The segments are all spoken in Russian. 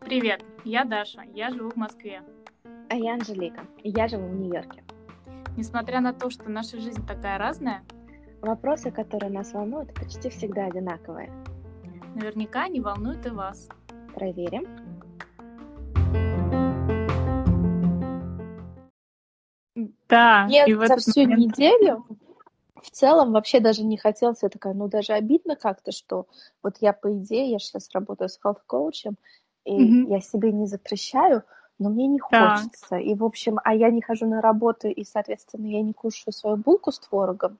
Привет, я Даша, я живу в Москве. А я Анжелика, и я живу в Нью-Йорке. Несмотря на то, что наша жизнь такая разная, Вопросы, которые нас волнуют, почти всегда одинаковые. наверняка они волнуют и вас. Проверим. Да, Мне и в за всю момент- неделю в целом вообще даже не хотелось. Я такая, ну даже обидно как-то, что вот я, по идее, я сейчас работаю с health-коучем, и Мгм. я себе не запрещаю, но мне не Так. хочется. И, в общем, а я не хожу на работу, и, соответственно, я не кушаю свою булку с творогом.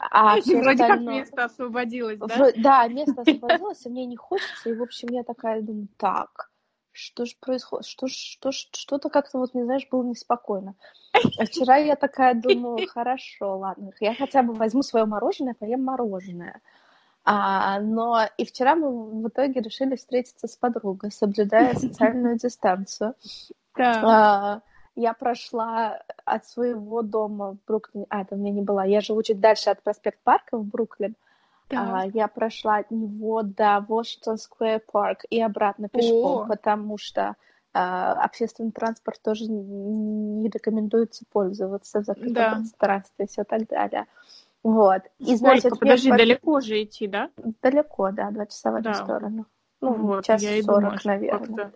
А И все вроде как остальное... место освободилось, да? Вро- Да, место освободилось, и мне не хочется, и, в общем, я такая думаю, так, что же происходит, что ж, что ж, что-то как-то вот, не знаешь, было неспокойно. А вчера я такая думаю, хорошо, ладно, я хотя бы возьму свое мороженое, поем мороженое. А, но и вчера мы в итоге решили встретиться с подругой, соблюдая социальную дистанцию. А, Я прошла от своего дома в Бруклине, а, это у меня не была, я живу чуть дальше от проспект Парка в Бруклин, а, Так. я прошла от него до Washington Square Park и обратно пешком, О. потому что а, общественный транспорт тоже не рекомендуется пользоваться в закрытом Да. пространстве и все так далее. Вот. И, значит, Сколько? я Подожди, по- далеко же идти, да? Далеко, да, два часа в одну Да. сторону. Ну, Вот, час я сорок, наверное.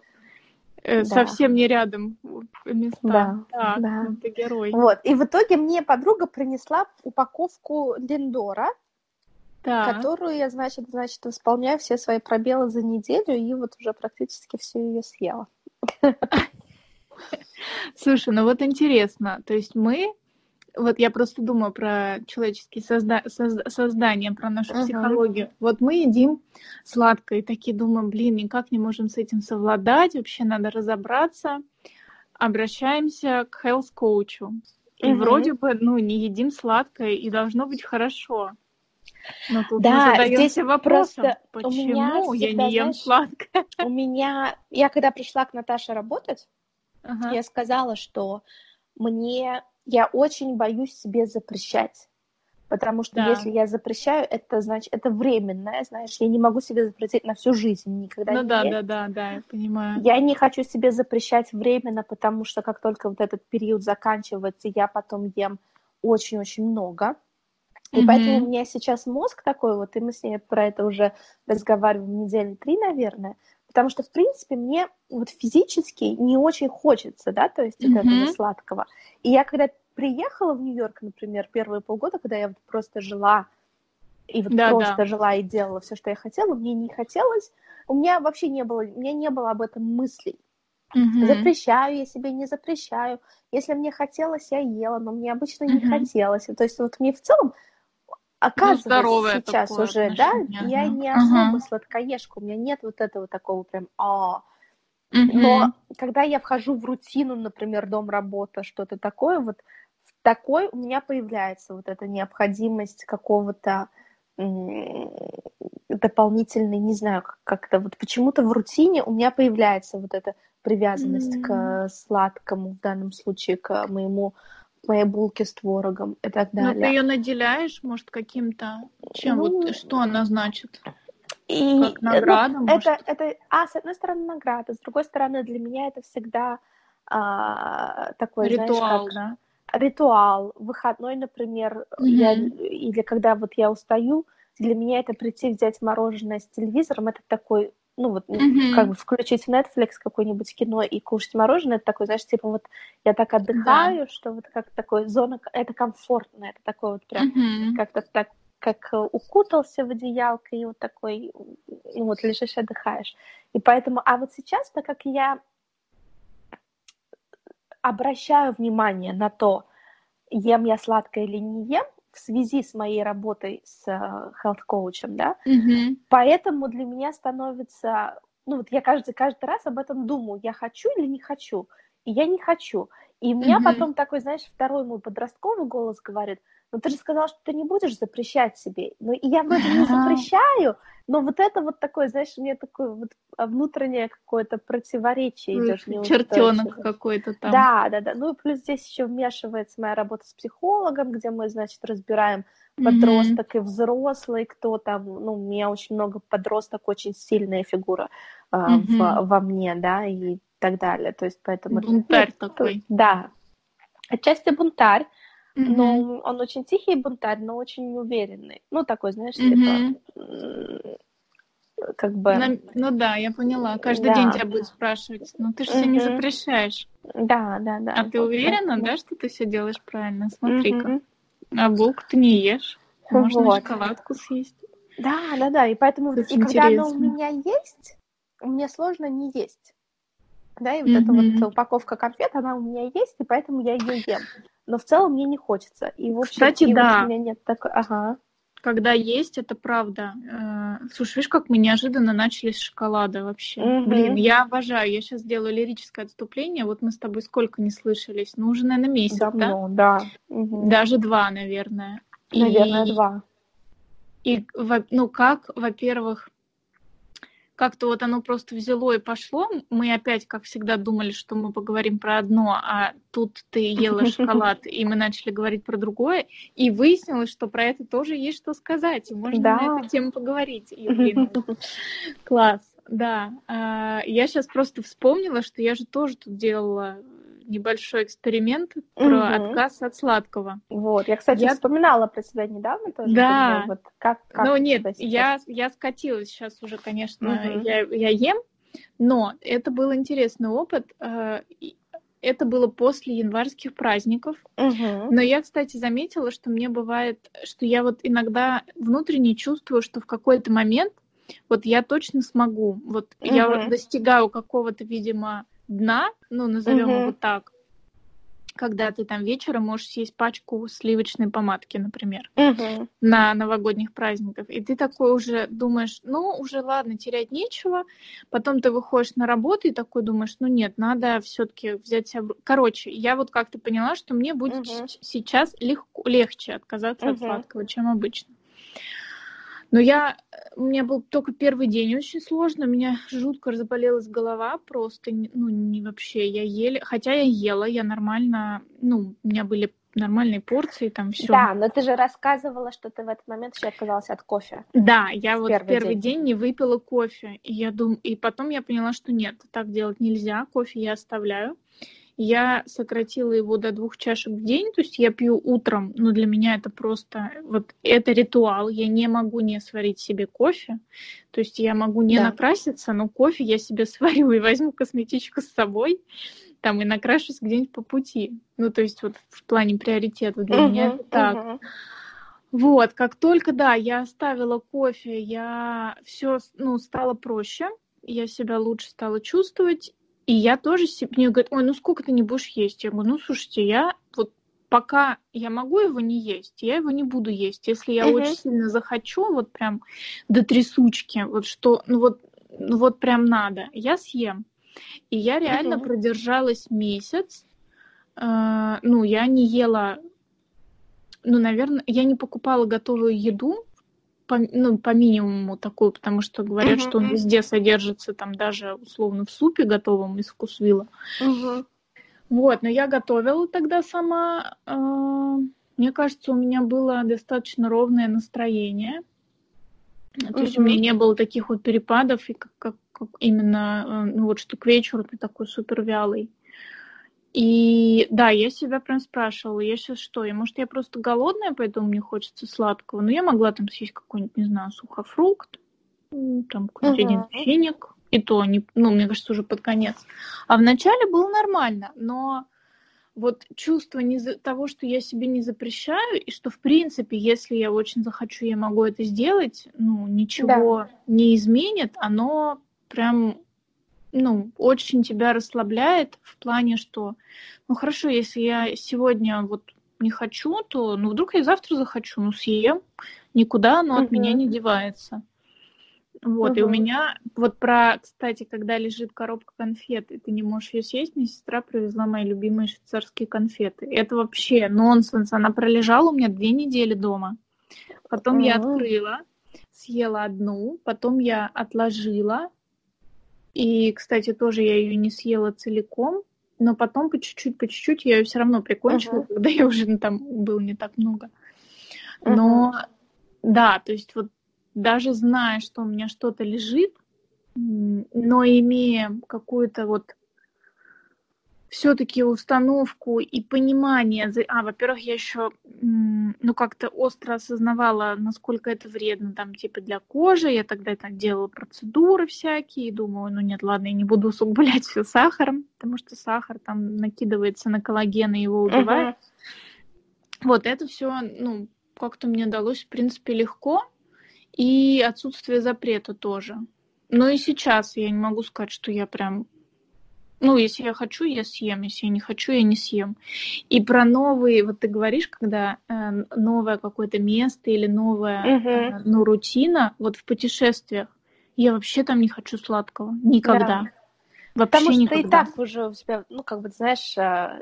э, Да. совсем не рядом места. Да, Так, да. ну ты герой. Вот. И в итоге мне подруга принесла упаковку линдора, Так. которую я, значит, значит, восполняю все свои пробелы за неделю, и вот уже практически всю ее съела. Слушай, ну вот интересно, то есть мы, вот я просто думаю про человеческие созда- созда- создания, про нашу Мгм. психологию. Вот мы едим сладкое, и такие думаем, блин, никак не можем с этим совладать, вообще надо разобраться. Обращаемся к health коучу И Мгм. вроде бы, ну, не едим сладкое, и должно быть хорошо. Но тут Да, мы задаемся здесь вопросом, просто почему меня я всегда, не ем знаешь, сладкое? У меня... Я когда пришла к Наташе работать, Ага. я сказала, что мне... Я очень боюсь себе запрещать. Потому что Да. если я запрещаю, это значит, это временное, знаешь, я не могу себе запретить на всю жизнь, никогда Ну не да, да, да, да, я понимаю. Я не хочу себе запрещать временно, потому что как только вот этот период заканчивается, я потом ем очень-очень много. И Мгм. поэтому у меня сейчас мозг такой вот, и мы с ней про это уже разговариваем недели три, наверное, потому что, в принципе, мне вот физически не очень хочется, да, то есть вот этого сладкого. И я когда приехала в Нью-Йорк, например, первые полгода, когда я вот просто жила, и вот Да, просто да. жила и делала все, что я хотела, мне не хотелось, у меня вообще не было, у меня не было об этом мыслей. Мгм. Запрещаю я себе, не запрещаю. Если мне хотелось, я ела, но мне обычно не Мгм. хотелось. То есть вот мне в целом оказывается здоровое сейчас такое уже, да, отношение, я ага. не особо сладкоежка, у меня нет вот этого такого прям а Мгм. но когда я вхожу в рутину, например, дом, работа, что-то такое, вот в такой у меня появляется вот эта необходимость какого-то дополнительной, не знаю, как- как-то вот почему-то в рутине у меня появляется вот эта привязанность к сладкому, в данном случае к моему моей булке с творогом и так Ну, ты далее. ее наделяешь, может, каким-то... Чем? Ну, вот что она значит? И, Как ну, награда, может? это, это, а, с одной стороны, награда, с другой стороны, для меня это всегда а, такой, Ритуал, знаешь, как да? ритуал. Выходной, например, Мгм. я, или когда вот я устаю, для меня это прийти взять мороженое с телевизором, это такой, ну вот, Мгм. как бы включить Netflix какое-нибудь кино и кушать мороженое, это такой, знаешь, типа вот я так отдыхаю, что вот как такой зона, это комфортно, это такой вот прям Мгм. как-то так, как укутался в одеялко и вот такой, ну вот лежишь, отдыхаешь. И поэтому, а вот сейчас, так как я обращаю внимание на то, ем я сладкое или не ем, в связи с моей работой с э, health-коучем, да, Мгм. поэтому для меня становится, ну вот я каждый, каждый раз об этом думаю, я хочу или не хочу, и я не хочу. И у меня Мгм. потом такой, знаешь, второй мой подростковый голос говорит, ну ты же сказал, что ты не будешь запрещать себе. Ну и я вроде не запрещаю, но вот это вот такое, знаешь, у меня такое вот а, внутреннее какое-то противоречие идет. Чертенок какой-то там. Да, да, да. Ну и плюс здесь еще вмешивается моя работа с психологом, где мы, значит, разбираем подросток и взрослый, кто там, ну, у меня очень много подросток, очень сильная фигура а, Мгм. во, во мне, да, и так далее. То есть поэтому... Бунтарь ну, такой. Да. Отчасти бунтарь, Мгм. но он очень тихий бунтарь, но очень уверенный. Ну, такой, знаешь, Мгм. типа, как бы... На- Ну да, я поняла. Каждый Да. день тебя будет спрашивать. Ну ты же все не Мгм. запрещаешь. Да, да, да. А ты Вот уверена, да, что ты все делаешь правильно? Смотри-ка. Мгм. А булку ты не ешь. Можно Вот. шоколадку съесть. Да, да, да. И поэтому, Это и когда оно у меня есть, мне сложно не есть. Да, и вот Мгм. эта вот упаковка конфет, она у меня есть, и поэтому я ее ем. Но в целом мне не хочется. И, в общем, Кстати, и вот да. у меня нет такой... Ага. Когда есть, это правда. Э, Слушай, видишь, как мы неожиданно начали с шоколада вообще. Мгм. Блин, я обожаю. Я сейчас делаю лирическое отступление. Вот мы с тобой сколько не слышались? Ну, уже, наверное, месяц, да? Давно, да. Мгм. Даже два, наверное. И- Наверное, два. И, ну, как, во-первых, как-то вот оно просто взяло и пошло. Мы опять, как всегда, думали, что мы поговорим про одно, а тут ты ела шоколад, и мы начали говорить про другое. И выяснилось, что про это тоже есть что сказать, и можно Да. на эту тему поговорить. Класс, да. А, Я сейчас просто вспомнила, что я же тоже тут делала небольшой эксперимент про Мгм. отказ от сладкого. Вот. Я, кстати, Я- вспоминала про себя недавно тоже. Да. думаю, Вот как, как Ну нет, я, я скатилась сейчас уже, конечно, Мгм. я, я ем, но это был интересный опыт. э, Это было после январских праздников. Мгм. Но я, кстати, заметила, что мне бывает, что я вот иногда внутренне чувствую, что в какой-то момент вот я точно смогу. Вот я Мгм. достигаю какого-то, видимо, дна, ну, назовем Мгм. его так, когда ты там вечером можешь съесть пачку сливочной помадки, например Мгм. на новогодних праздниках. И ты такой уже думаешь, ну, уже ладно, терять нечего. Потом ты выходишь на работу и такой думаешь, ну нет, надо все-таки взять себя... Короче, я вот как-то поняла, что мне будет ч- сейчас легко, легче отказаться от Мгм. сладкого, чем обычно. Но я... У меня был только первый день очень сложно, у меня жутко разболелась голова просто, ну, не вообще, я еле... Хотя я ела, я нормально... Ну, у меня были нормальные порции, там все. Да, но ты же рассказывала, что ты в этот момент еще отказалась от кофе. Да, я В вот первый первый день. день. не выпила кофе. И я дум... и потом я поняла, что нет, так делать нельзя. Кофе я оставляю. Я сократила его до двух чашек в день, то есть я пью утром, но для меня это просто вот это ритуал. Я не могу не сварить себе кофе, то есть я могу не Да. накраситься, но кофе я себе сварю и возьму косметичку с собой, там и накрашусь где-нибудь по пути. Ну то есть вот в плане приоритетов для меня Мгм, это так. Вот, как только, да, я оставила кофе, я все, ну, стало проще, я себя лучше стала чувствовать, и я тоже себе, мне говорят, ой, ну сколько ты не будешь есть? Я говорю, ну, слушайте, я вот пока я могу его не есть, я его не буду есть. Если я Мгм. очень сильно захочу, вот прям до трясучки, вот что, ну вот, ну вот прям надо, я съем. И я реально Мгм. продержалась месяц, Э, ну, я не ела ну, наверное, я не покупала готовую еду, по, ну, по минимуму такую, потому что говорят, Мгм, что он везде содержится, там даже условно в супе готовом из вкусвилла. Мгм. Вот, но я готовила тогда сама. э, Мне кажется, у меня было достаточно ровное настроение. То есть у меня не было таких вот перепадов, и как, как, как именно, э, ну вот что к вечеру ты такой супер вялый. И да, я себя прям спрашивала, я сейчас что, я, может, я просто голодная, поэтому мне хочется сладкого, но я могла там съесть какой-нибудь, не знаю, сухофрукт, там какой-нибудь один Мгм. финик, и то, не, ну, мне кажется, уже под конец. А вначале было нормально, но вот чувство не за- того, что я себе не запрещаю, и что, в принципе, если я очень захочу, я могу это сделать, ну, ничего не изменит, оно прям, ну, очень тебя расслабляет в плане, что, ну, хорошо, если я сегодня вот не хочу, то, ну, вдруг я завтра захочу, ну, съем, никуда оно от меня не девается. Вот, Мгм. и у меня, вот про, кстати, когда лежит коробка конфет, и ты не можешь ее съесть, мне сестра привезла мои любимые швейцарские конфеты. Это вообще нонсенс. Она пролежала у меня две недели дома. Потом я Мгм. открыла, съела одну, потом я отложила. И, кстати, тоже я ее не съела целиком, но потом по чуть-чуть, по чуть-чуть я ее все равно прикончила, Мгм. когда я уже ну, там было не так много. Но да, то есть вот даже зная, что у меня что-то лежит, но имея какую-то вот все-таки установку и понимание, а, во-первых, я еще, ну, как-то остро осознавала, насколько это вредно, там, типа, для кожи, я тогда так делала процедуры всякие, и думаю, ну, нет, ладно, я не буду усугублять все сахаром, потому что сахар там накидывается на коллаген и его убивает. Вот это все, ну, как-то мне далось, в принципе, легко. И отсутствие запрета тоже. Но и сейчас я не могу сказать, что я прям... Ну, если я хочу, я съем. Если я не хочу, я не съем. И про новые... Вот ты говоришь, когда э, новое какое-то место или новая, Мгм. э, ну, рутина, вот в путешествиях, я вообще там не хочу сладкого. Никогда. Вообще Потому что никогда. и так уже у тебя, ну, как бы, знаешь, а,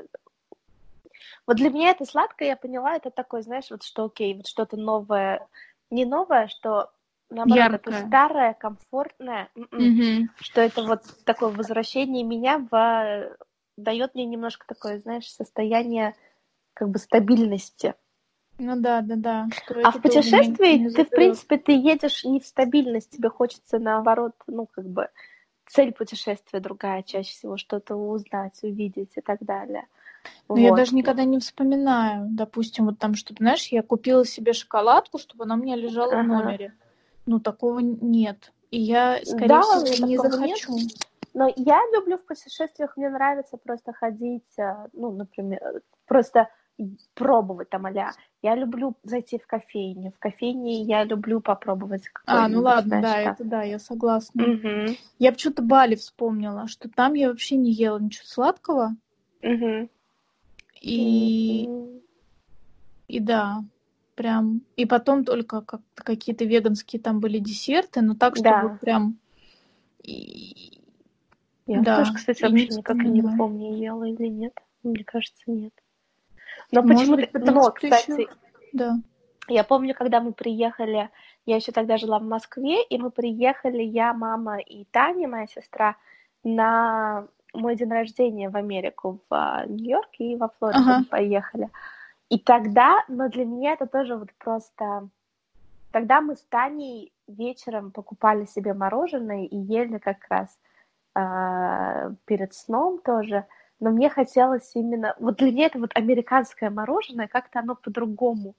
вот для меня это сладкое, я поняла, это такое, знаешь, вот что окей, вот что-то новое, не новое, что наоборот, Яркое. это старое, комфортное, м-м, Мгм. что это вот такое возвращение меня в дает мне немножко такое, знаешь, состояние как бы стабильности. Ну да, да, да. Что А в не- путешествии не ты, в принципе, ты едешь не в стабильность, тебе хочется наоборот, ну, как бы цель путешествия другая чаще всего, что-то узнать, увидеть и так далее. Но я Вот. даже никогда не вспоминаю, допустим, вот там, чтобы, знаешь, я купила себе шоколадку, чтобы она у меня лежала в Ага. номере. Ну, такого нет. И я, скорее Да, всего, не такого нет. захочу. Но я люблю в путешествиях, мне нравится просто ходить, а, ну, например, просто пробовать там а Я люблю зайти в кофейню. В кофейне я люблю попробовать А, ну ладно, да, это да, я согласна. Мгм, Я почему-то Бали вспомнила, что там я вообще не ела ничего сладкого. мгм. И, М, и да, прям. И потом только как какие-то веганские там были десерты, но так, чтобы Да. прям... и- Я Да, тоже, кстати, и не вообще никак и не вспоминаю. помню, ела или нет. Мне кажется, нет. Но почему-то... Но, кстати, ещё- Да. Я помню, когда мы приехали, я еще тогда жила в Москве, и мы приехали, я, мама и Таня, моя сестра, на мой день рождения в Америку, в а, Нью-Йорк и во Флориду Ага. поехали. И тогда, но для меня это тоже вот просто... Тогда мы с Таней вечером покупали себе мороженое и ели как раз а, перед сном тоже. Но мне хотелось именно... Вот для меня это вот американское мороженое, как-то оно по-другому,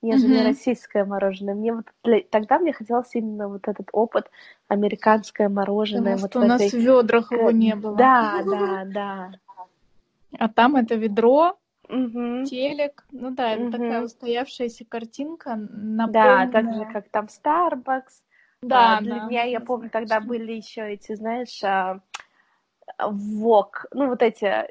нежели Мгм. российское мороженое. Мне вот для- тогда мне хотелось именно вот этот опыт американское мороженое. Потому вот что у нас этой- в ведрах его не было. Да, да, да. А там это ведро, Мгм. телек. Ну да, это такая устоявшаяся картинка, Да, наполненная... так же, как там Starbucks. Да, А, Для да, меня, я да, помню, тогда были еще эти, знаешь, а, вок, ну вот эти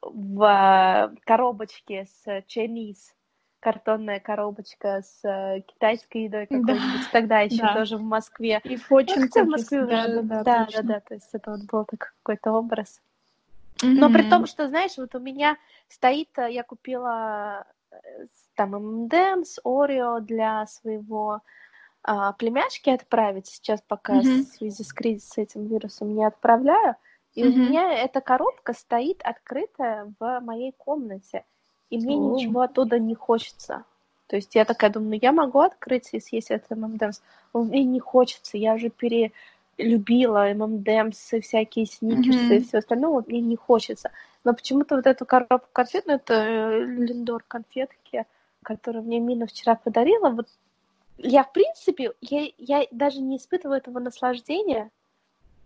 в а, коробочке с Chinese, картонная коробочка с э, китайской едой Да. какой-нибудь, тогда еще Да. тоже в Москве. И Ну, Fortune хотя в Москве да, уже, да, да, да, да, да, то есть это вот был такой какой-то образ. Но при том, что, знаешь, вот у меня стоит, э, я купила э, с- там M&M's, Орео для своего а, племяшки отправить. Сейчас пока Мгм. в связи с кризисом с этим вирусом не отправляю. И у Мгм. меня эта коробка стоит открытая в моей комнате. И мне О. ничего оттуда не хочется. То есть я такая думаю, ну я могу открыть и съесть этот. Но мне не хочется. Я уже перелюбила M&M's и всякие сникерсы и Мгм. все остальное. Вот мне не хочется. Но почему-то вот эту коробку конфет, ну это э, Линдор конфетки, которую мне Мина вчера подарила, вот я, в принципе, я, я даже не испытываю этого наслаждения,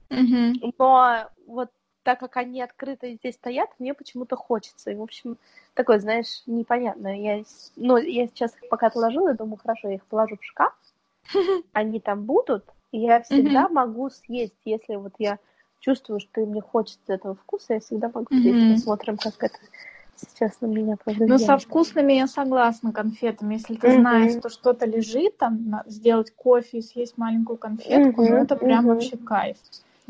Мгм. но вот так как они открыто здесь стоят, мне почему-то хочется. И, в общем, такое, знаешь, непонятное. Я, ну, я сейчас их пока отложила, и думаю, хорошо, я их положу в шкаф, они там будут, и я всегда могу съесть, если вот я чувствую, что мне хочется этого вкуса, я всегда могу съесть. Мгм. Посмотрим, как это если честно, меня повлияло. Ну, со вкусными я согласна конфетами. Если ты Мгм. знаешь, что что-то лежит, там, на- сделать кофе и съесть маленькую конфетку, ну, Мгм, это прям мгм. вообще кайф.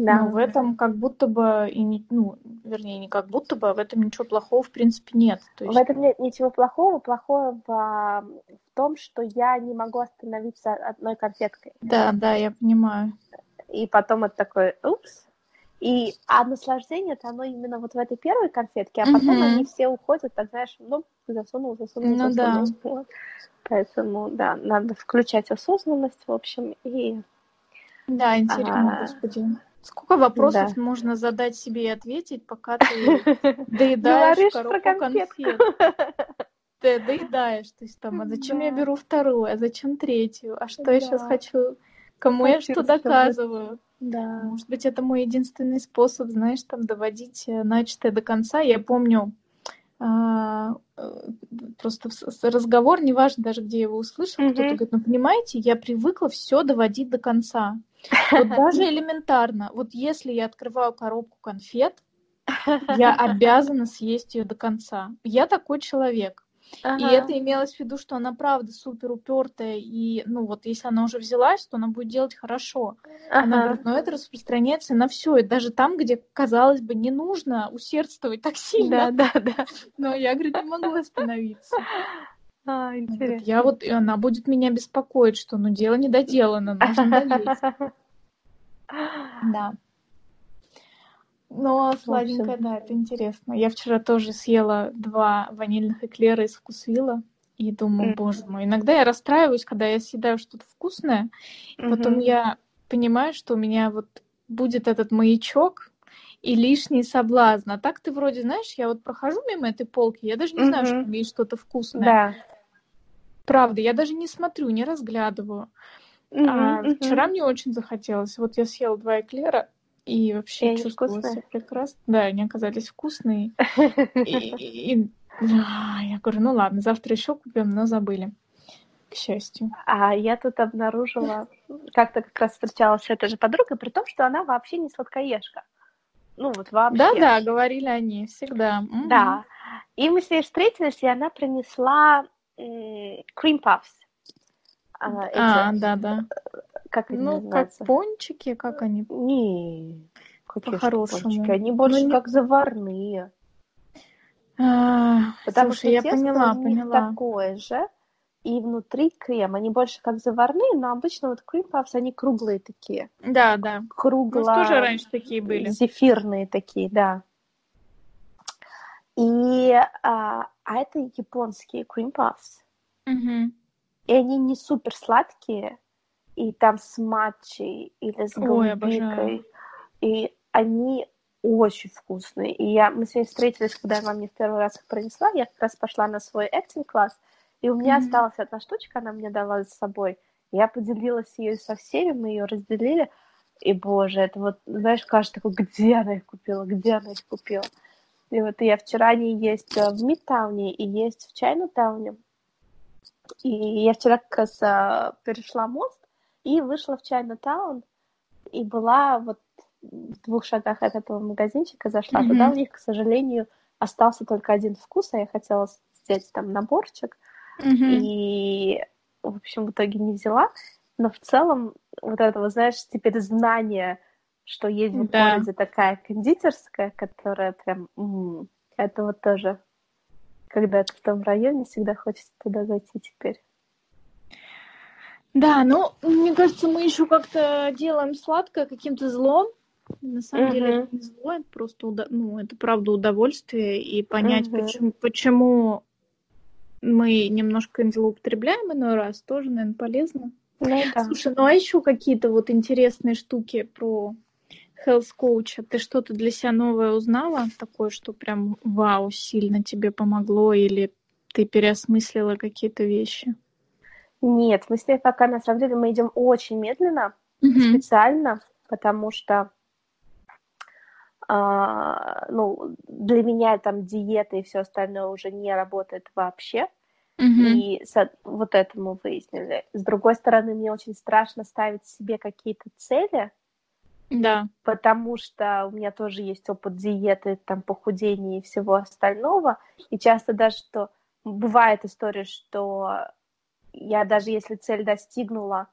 Да. Но в этом как будто бы и не, ну, вернее, не как будто бы, а в этом ничего плохого в принципе нет. То В есть, этом нет ничего плохого. Плохое в, а, в том, что я не могу остановиться одной конфеткой. да, да, я понимаю. И потом это такой, упс. И, а наслаждение-то оно именно вот в этой первой конфетке, а потом Мгм. они все уходят, так знаешь, ну, засунул, засунул, Ну да. Вот. Поэтому, да, надо включать осознанность, в общем, и Да, интересно, А, господи. Сколько вопросов да. можно задать себе и ответить, пока ты доедаешь коробку конфет. Ты доедаешь, то есть там, а зачем я беру вторую, а зачем третью, а что я сейчас хочу, кому я что доказываю. Да. Может быть, это мой единственный способ, знаешь, там доводить э, начатое до конца. Я помню а, э, просто разговор, неважно даже, где я его услышала, кто-то говорит, ну, понимаете, я привыкла все доводить до конца. Вот даже элементарно. Вот если я открываю коробку конфет, я обязана съесть ее до конца. Я такой человек. И Ага. это имелось в виду, что она правда супер упертая, и, ну, вот если она уже взялась, то она будет делать хорошо. Она Ага. говорит, но это распространяется на все, и даже там, где, казалось бы, не нужно усердствовать так сильно. Да, да, да. Но я, говорит, не могу остановиться. А, Вот интересно. я вот, и она будет меня беспокоить, что, ну, дело не доделано, нужно. Да. Но сладенькое, да, это интересно. Я вчера тоже съела два ванильных эклера из вкусвилла. И думаю, М. боже мой, иногда я расстраиваюсь, когда я съедаю что-то вкусное, Потом Мгм. я понимаю, что у меня вот будет этот маячок и лишний соблазн. А так ты вроде, знаешь, я вот прохожу мимо этой полки, я даже не знаю, что там есть что-то вкусное. Да. Правда, я даже не смотрю, не разглядываю. А Мгм, мгм. вчера мне очень захотелось. Вот я съела два эклера и И вообще они чувствовала себя прекрасно. Да, они оказались вкусные. И, и- и- а, я говорю, ну ладно, завтра еще купим, но забыли. К счастью. А я тут обнаружила, как-то как раз встречалась с этой же подругой, при том, что она вообще не сладкоежка. Ну вот вообще. Да-да, говорили они всегда. Да. И мы с ней встретились, и она принесла cream puffs. А, эти, А, да-да. как они Ну, как называются? пончики, как они? Не, По-хорошему. Они больше Ну, не- как заварные. А, Потому слушай, я что тесто поняла, у них поняла. такое же, и внутри крем. Они больше как заварные, но обычно вот cream puffs, они круглые такие. Да, да. У Кругло... нас тоже раньше такие были. Зефирные такие, да. И, а, а это японские cream puffs. Мгм. И они не супер сладкие, и там с матчей или с Ой, голубикой. И они очень вкусные. И я, мы с ней встретились, когда она мне в первый раз их принесла. Я как раз пошла на свой acting класс, и у меня Мгм. осталась одна штучка, она мне дала с собой. Я поделилась ею со всеми, мы ее разделили. И, боже, это вот, знаешь, кажется, такой, где она их купила, где она их купила. И вот я вчера они есть э, в Мидтауне и есть в Чайнатауне. И я вчера как раз а, перешла мост и вышла в Чайнатаун, и была вот в двух шагах от этого магазинчика, зашла Мгм. туда, у них, к сожалению, остался только один вкус, а я хотела взять там наборчик, Мгм. и, в общем, в итоге не взяла. Но в целом вот этого, знаешь, теперь знание, что есть в Да. городе такая кондитерская, которая прям... м, это вот тоже, когда ты в том районе, всегда хочется туда зайти теперь. Да, ну, мне кажется, мы еще как-то делаем сладкое каким-то злом. На самом деле Мгм. это не зло, это просто, уда- ну, это правда удовольствие. И понять, Мгм. почему, почему мы немножко злоупотребляем иной раз, тоже, наверное, полезно. Ну да. Слушай, ну а еще какие-то вот интересные штуки про health коуча? Ты что-то для себя новое узнала? Такое, что прям вау, сильно тебе помогло? Или ты переосмыслила какие-то вещи? Нет, мы с ней пока, на самом деле, мы идем очень медленно, специально, потому что а, ну, для меня там диета и все остальное уже не работает вообще. Мгм. И со- вот это мы выяснили. С другой стороны, мне очень страшно ставить себе какие-то цели, Да. Потому что у меня тоже есть опыт диеты, там, похудения и всего остального. И часто даже, что бывает история, что я даже если цель достигнула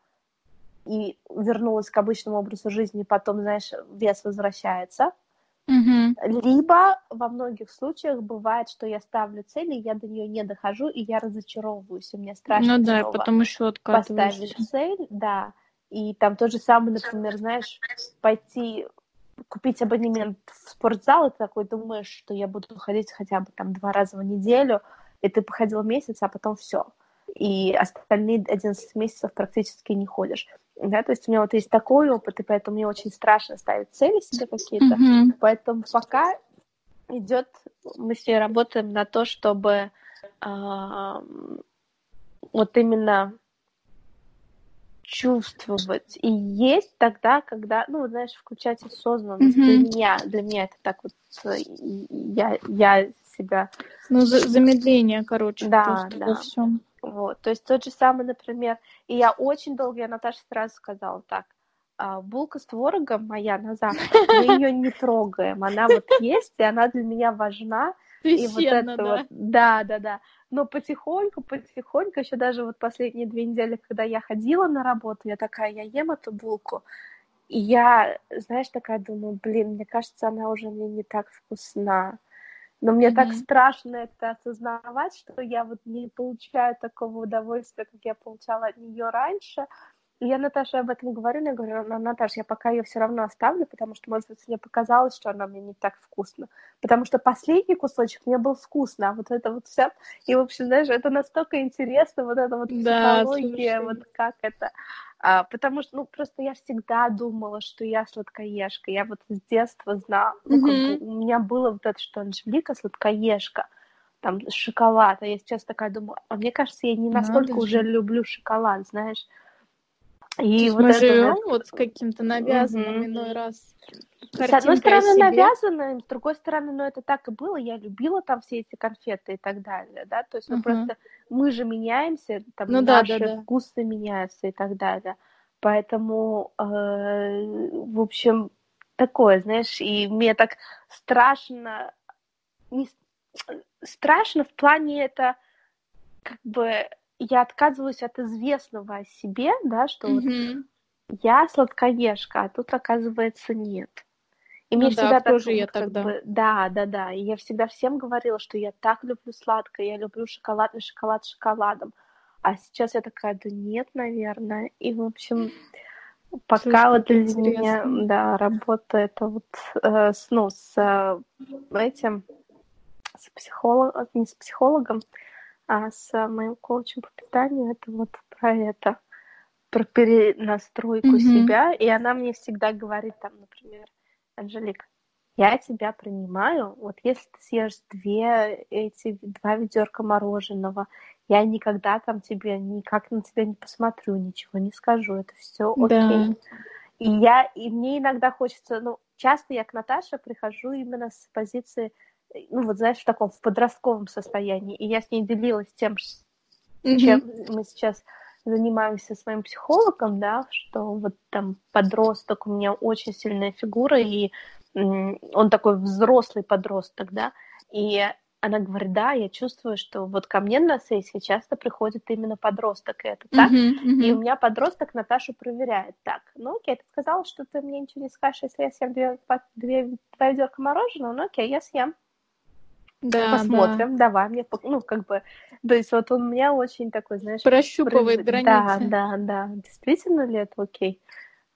и вернулась к обычному образу жизни, потом, знаешь, вес возвращается. Угу. Либо во многих случаях бывает, что я ставлю цель, и я до нее не дохожу, и я разочаровываюсь, и мне страшно. Ну да, потом еще Поставишь цель, да, и там то же самое, например, знаешь, пойти купить абонемент в спортзал, и ты такой думаешь, что я буду ходить хотя бы там два раза в неделю, и ты походил месяц, а потом все. И остальные 11 месяцев практически не ходишь. Да, то есть у меня вот есть такой опыт, и поэтому мне очень страшно ставить цели себе какие-то. Mm-hmm. Поэтому пока идет, мы с ней работаем на то, чтобы э, вот именно чувствовать и есть тогда, когда, ну, знаешь, включать осознанность. Mm-hmm. Для меня, для меня это так вот, я, я себя... Ну, за- замедление, короче, да, да. во всем. Вот, то есть тот же самый, например, и я очень долго, я Наташе сразу сказала так, а, булка с творогом моя на завтрак, мы ее не трогаем, она вот есть, и она для меня важна, и вот это да. вот, да, да, да. Но потихоньку, потихоньку, еще даже вот последние две недели, когда я ходила на работу, я такая, я ем эту булку, и я, знаешь, такая думаю, блин, мне кажется, она уже мне не так вкусна. Но мне mm-hmm. так страшно это осознавать, что я вот не получаю такого удовольствия, как я получала от нее раньше. И я Наташе об этом говорю, я говорю, Наташа, я пока ее все равно оставлю, потому что, может быть, мне показалось, что она мне не так вкусна. Потому что последний кусочек мне был вкусно, а вот это вот все. И, в общем, знаешь, это настолько интересно, вот это вот да, психология, слушай. вот как это. А, потому что, ну, просто я всегда думала, что я сладкоежка. Я вот с детства знала, ну, как бы, у меня было вот это, что Анжелика сладкоежка, там, шоколад. А я сейчас такая думаю, а мне кажется, я не настолько Надо уже же. люблю шоколад, знаешь. И вот мы это живем вот... вот с каким-то навязанным mm-hmm. иной раз. С одной стороны навязанным, с другой стороны, ну это так и было, я любила там все эти конфеты и так далее, да, то есть ну uh-huh. просто мы же меняемся, там ну, наши да, да, вкусы да. меняются и так далее, поэтому, э, в общем, такое, знаешь, и мне так страшно, не страшно в плане это как бы я отказываюсь от известного о себе, да, что mm-hmm. вот я сладкоежка, а тут оказывается нет. И ну мне да, всегда так, я тогда. Бы, да, да, да. И я всегда всем говорила, что я так люблю сладкое, я люблю шоколад и шоколад с шоколадом. А сейчас я такая, да нет, наверное. И, в общем, пока Слушай, вот для меня, да, работа это вот э, с, ну, с э, этим, с психологом, не с психологом, а с моим коучем по питанию это вот про это, про перенастройку mm-hmm. себя. И она мне всегда говорит там, например, Анжелика, я тебя принимаю, вот если ты съешь две эти два ведерка мороженого, я никогда там тебе никак на тебя не посмотрю, ничего не скажу, это все окей. Да. И я, и мне иногда хочется, ну, часто я к Наташе прихожу именно с позиции ну вот знаешь, в таком в подростковом состоянии. И я с ней делилась тем, mm-hmm. чем мы сейчас занимаемся своим психологом, да, что вот там подросток, у меня очень сильная фигура, и он такой взрослый подросток, да, и она говорит, да, я чувствую, что вот ко мне на сессии часто приходит именно подросток, и это так. Uh-huh, uh-huh. И у меня подросток Наташу проверяет. Так, ну окей, ты сказала, что ты мне ничего не скажешь, если я съем две, две, два ведерка мороженого, ну окей, я съем. Да, посмотрим, да. давай мне, ну, как бы, то есть вот он у меня очень такой, знаешь... Прощупывает прыг... границы. Да, да, да, действительно ли это окей?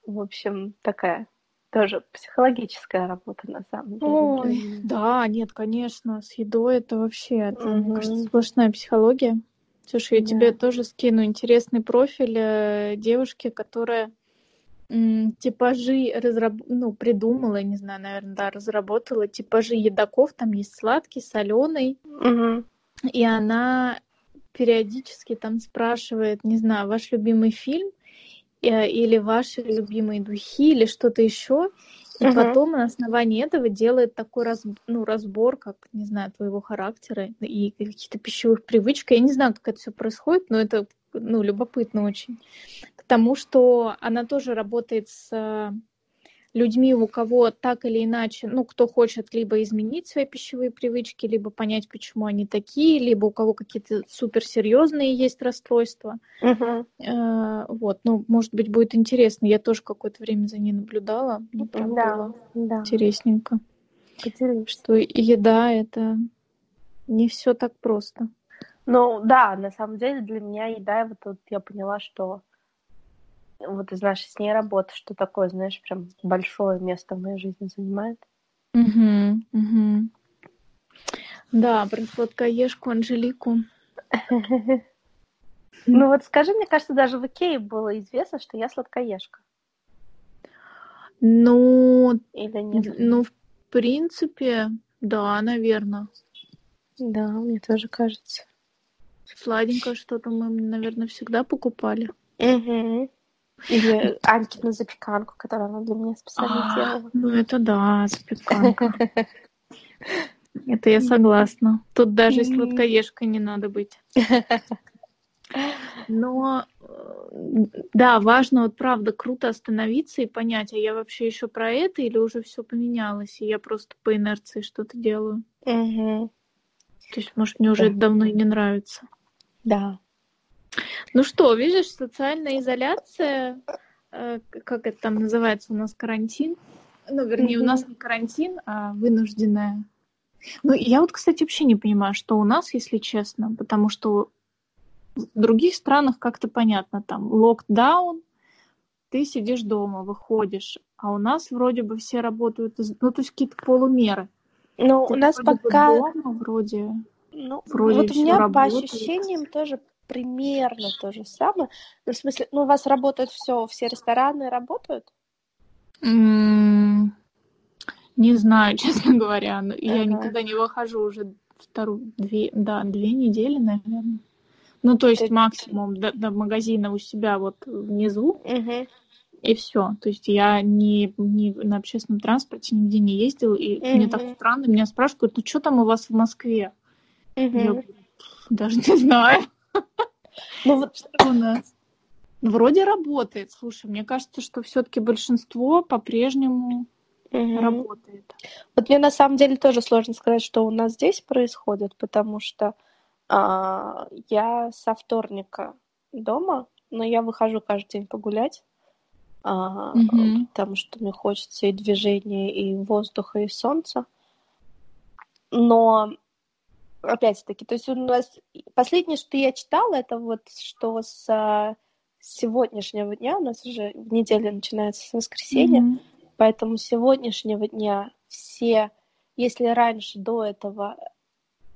В общем, такая тоже психологическая работа, на самом деле. Ой, да, нет, конечно, с едой это вообще, это, угу. мне кажется, сплошная психология. Слушай, я да. тебе тоже скину интересный профиль э, девушки, которая типажи разраб... ну, придумала, не знаю, наверное, да, разработала типажи едоков, там есть сладкий, соленый, угу. и она периодически там спрашивает, не знаю, ваш любимый фильм э, или ваши любимые духи или что-то еще, и угу. потом на основании этого делает такой раз, ну, разбор, как, не знаю, твоего характера и каких-то пищевых привычек. Я не знаю, как это все происходит, но это ну, любопытно очень. К тому, что она тоже работает с людьми, у кого так или иначе, ну, кто хочет либо изменить свои пищевые привычки, либо понять, почему они такие, либо у кого какие-то суперсерьезные есть расстройства. Мгм. Э, Вот, ну, может быть, будет интересно. Я тоже какое-то время за ней наблюдала. Мне прям Да, было да. интересненько, Поделись. что еда — это не все так просто. Ну, да, на самом деле для меня еда, вот тут я поняла, что вот из нашей с ней работы, что такое, знаешь, прям большое место в моей жизни занимает. Мгм, мгм. Да, про сладкоежку Анжелику. Ну вот скажи, мне кажется, даже в Икее было известно, что я сладкоежка. Ну, Или нет? ну, в принципе, да, наверное. Да, мне тоже кажется. Сладенькое что-то мы, наверное, всегда покупали. Мгм. Или Анькину запеканку, которую она для меня специально А, делала. Ну, это да, запеканка. Это я согласна. Тут даже сладкоежкой не надо быть. Но э, да, важно, вот правда, круто остановиться и понять, а я вообще еще про это или уже все поменялось, и я просто по инерции что-то делаю. Мгм. То есть, может, мне уже это давно и не нравится. Да. Ну что, видишь, социальная изоляция, э, как это там называется у нас карантин? Ну, вернее, у нас не карантин, а вынужденная. Ну, я вот, кстати, вообще не понимаю, что у нас, если честно, потому что в других странах как-то понятно, там локдаун, ты сидишь дома, выходишь, а у нас вроде бы все работают, ну, то есть какие-то полумеры. Ну, у нас пока... дома, вроде... Ну, Вроде вот у меня по работает. ощущениям тоже примерно то же самое. Ну, в смысле, ну, у вас работает все, все рестораны работают? М, Не знаю, честно говоря. Я Ага. никогда не выхожу уже вторую, две, да, две недели, наверное. Ну, то есть Ты- максимум до, до магазина у себя вот внизу, Угу. и все. То есть я не, не на общественном транспорте нигде не ездила, и мне так странно, меня спрашивают, ну что там у вас в Москве? Угу. говорю, «Пф, даже не знаю, Ну, вот, что у нас. Вроде работает. Слушай, мне кажется, что все-таки большинство по-прежнему мгм. работает. Вот мне на самом деле тоже сложно сказать, что у нас здесь происходит, потому что а, я со вторника дома, но я выхожу каждый день погулять, а, Мгм. потому что мне хочется и движения, и воздуха, и солнца. Но опять-таки, то есть у нас последнее, что я читала, это вот что с а, сегодняшнего дня, у нас уже неделя начинается с воскресенья, Мгм. Поэтому с сегодняшнего дня все, если раньше до этого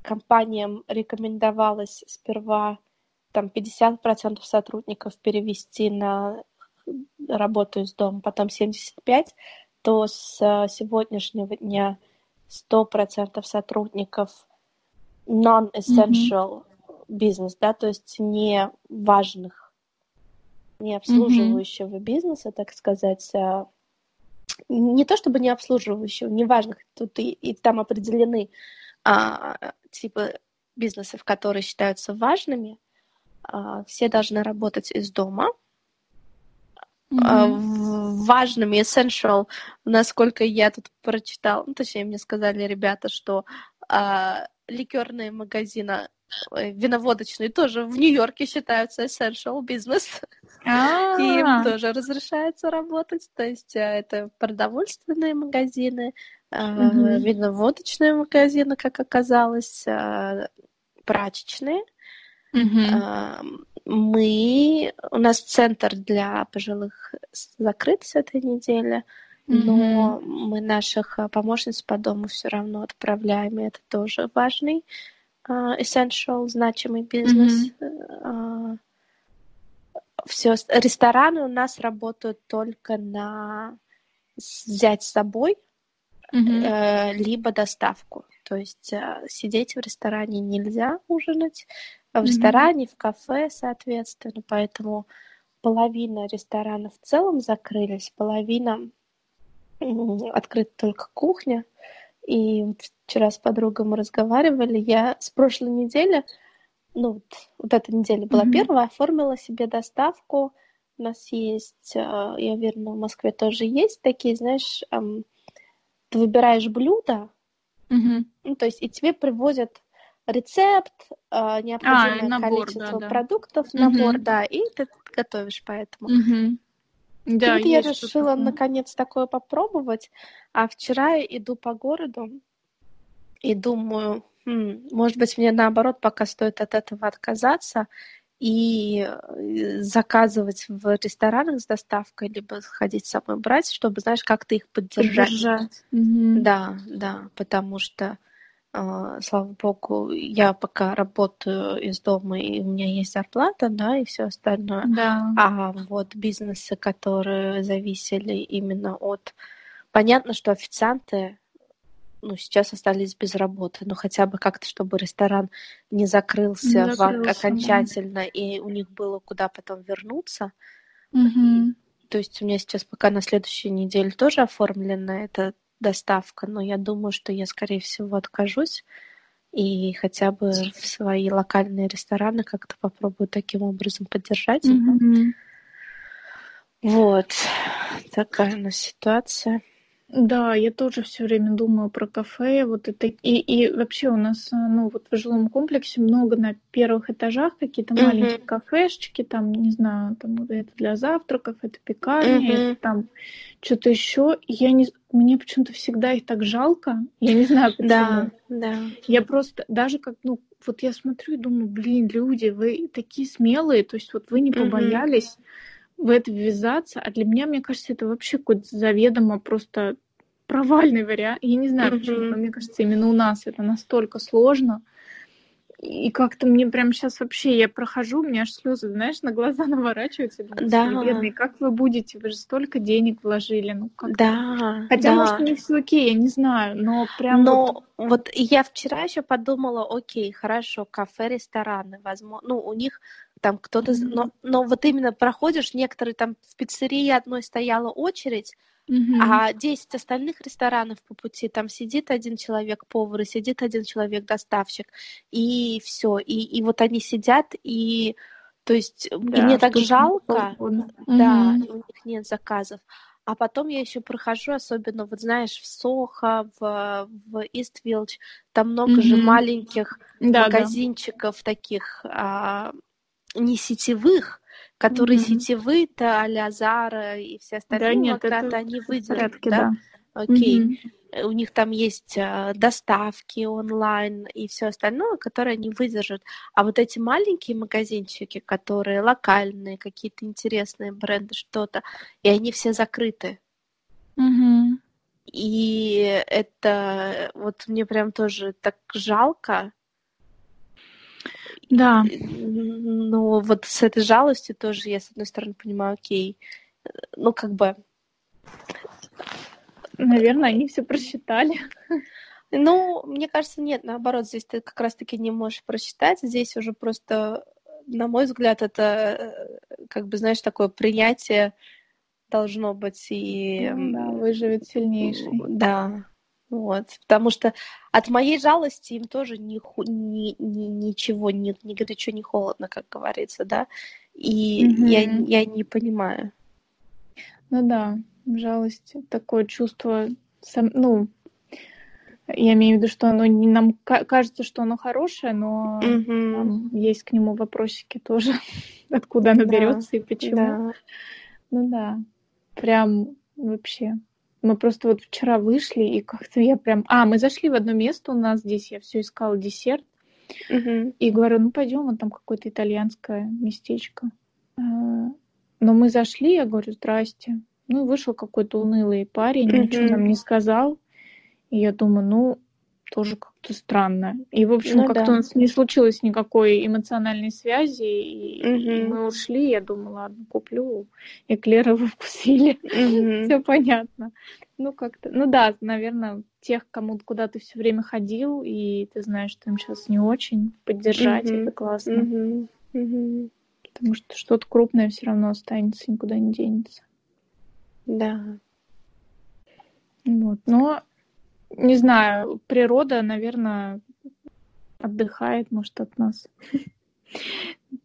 компаниям рекомендовалось сперва там 50% сотрудников перевести на работу из дома, потом 75%, то с э, сегодняшнего дня 100% сотрудников non-essential бизнес, да, то есть не важных, не обслуживающего бизнеса, так сказать, а не то чтобы не обслуживающего, неважных, тут и, и там определены а, типы бизнесов, которые считаются важными, а, все должны работать из дома. В- важными, essential, насколько я тут прочитала, ну, точнее, мне сказали ребята, что а, ликерные магазины, ой, виноводочные тоже в Нью-Йорке считаются essential бизнес. И им А, тоже разрешается работать. То есть э, это продовольственные магазины, э, виноводочные магазины, как оказалось, э, прачечные. Э, Мы... У нас центр для пожилых закрыт с этой недели, но мы наших э, помощниц по дому все равно отправляем, и это тоже важный э, essential, значимый бизнес. Э, все, рестораны у нас работают только на взять с собой, э, либо доставку. То есть сидеть в ресторане нельзя ужинать, а в Мгм. ресторане, в кафе, соответственно, поэтому половина ресторанов в целом закрылись, половина открыта только кухня. И вот вчера с подругой мы разговаривали, я с прошлой недели, ну вот, вот эта неделя была Мгм. первая, оформила себе доставку У нас есть, э, я уверена, в Москве тоже есть такие, знаешь, ты выбираешь блюдо, Мгм. ну, то есть и тебе привозят рецепт, э, необходимое А, набор, количество да, да. продуктов, набор, Мгм. да, и ты готовишь поэтому. И Да, вот я решила такое. наконец такое попробовать, а вчера я иду по городу и думаю, «М, может быть, мне наоборот пока стоит от этого отказаться и э, заказывать в ресторанах с доставкой, либо ходить самой брать, чтобы, знаешь, как-то их поддержать. Поддержать. Мгм. Да, да, потому что, слава богу, я пока работаю из дома, и у меня есть зарплата, да, и все остальное. Да. А вот бизнесы, которые зависели именно от... Понятно, что официанты, ну, сейчас остались без работы, но хотя бы как-то, чтобы ресторан не Не закрылся, в- закрылся, да. окончательно, и у них было куда потом вернуться. Мгм. То есть у меня сейчас пока на следующей неделе тоже оформлена эта доставка, но я думаю, что я, скорее всего, откажусь и хотя бы в свои локальные рестораны как-то попробую таким образом поддержать. Мгм. Вот такая у нас ситуация. Да, я тоже все время думаю про кафе. Вот это и, и вообще у нас, а, ну, вот в жилом комплексе много на первых этажах какие-то Мгм. маленькие кафешечки, там, не знаю, там это для завтраков, это пекарня, Мгм. это там что-то еще. Я не, мне почему-то всегда их так жалко. Я не знаю почему. Да, да. Я просто даже как, ну, вот я смотрю и думаю, блин, люди, вы такие смелые, то есть вот вы не побоялись в это ввязаться, а для меня, мне кажется, это вообще какой-то заведомо просто провальный вариант. Я не знаю почему, но мне кажется, именно у нас это настолько сложно. И как-то мне прям сейчас вообще, я прохожу, у меня аж слезы, знаешь, на глаза наворачиваются. Думаю, Да. «Господи, бедные, как вы будете? Вы же столько денег вложили. Ну, как Да, Хотя, да. может, них все окей, я не знаю, но прям вот... Но вот я вчера еще подумала, окей, хорошо, кафе, рестораны, возможно, ну, у них там кто-то, но, но вот именно проходишь, некоторые там в пиццерии одной стояла очередь, Мгм. а 10 остальных ресторанов по пути, там сидит один человек повар, и сидит один человек доставщик, и все, и, и вот они сидят, и то есть, Да, мне так жалко, угодно. да, у них нет заказов. А потом я еще прохожу, особенно, вот знаешь, в Сохо, в, в Иствиллдж, там много же Мгм. маленьких Да, да. магазинчиков таких а, не сетевых, которые Мгм. сетевые-то а-ля Зара и все Да остальные нет, это они в выдержат, порядке, да? да. Окей. Э, У них там есть а, доставки онлайн и все остальное, которые они выдержат. А вот эти маленькие магазинчики, которые локальные, какие-то интересные бренды, что-то, и они все закрыты. Мгм. И это вот мне прям тоже так жалко. Да. Но вот с этой жалостью тоже я, с одной стороны, понимаю, окей, ну, как бы, Наверное, они все просчитали. ну, мне кажется, нет, наоборот, здесь ты как раз-таки не можешь просчитать, здесь уже просто, на мой взгляд, это, э, как бы, знаешь, такое принятие должно быть и... Ну да, выживет сильнейший. Да, вот, потому что от моей жалости им тоже ни, ни- ни- ничего, ни, ни горячо, ни холодно, как говорится, да, и я, Мгм. я не понимаю. Ну да, жалость, такое чувство, ну, я имею в виду, что оно не- нам ка- кажется, что оно хорошее, но там есть к нему вопросики тоже, откуда оно Да, берется и почему. да. Ну да, прям вообще. Мы просто вот вчера вышли, и как-то я прям... А, мы зашли в одно место у нас здесь, я все искала десерт, Мгм. и говорю, ну пойдем, вот там какое-то итальянское местечко. А, Но мы зашли, я говорю, здрасте. Ну, и вышел какой-то унылый парень, ничего нам не сказал. И я думаю, ну, тоже как-то странно. И, в общем, Ну как-то да. у нас не случилось никакой эмоциональной связи, и, и Мгм. мы ушли. Я думаю, ладно, куплю эклеры вы вкусили. Мгм. Все понятно. Ну, как-то, ну да, наверное, тех, кому куда ты все время ходил, и ты знаешь, что им сейчас не очень, поддержать Мгм. это классно. Мгм. Потому что что-то крупное все равно останется, никуда не денется. Да. Вот. Но, не знаю, природа, наверное, отдыхает, может, от нас.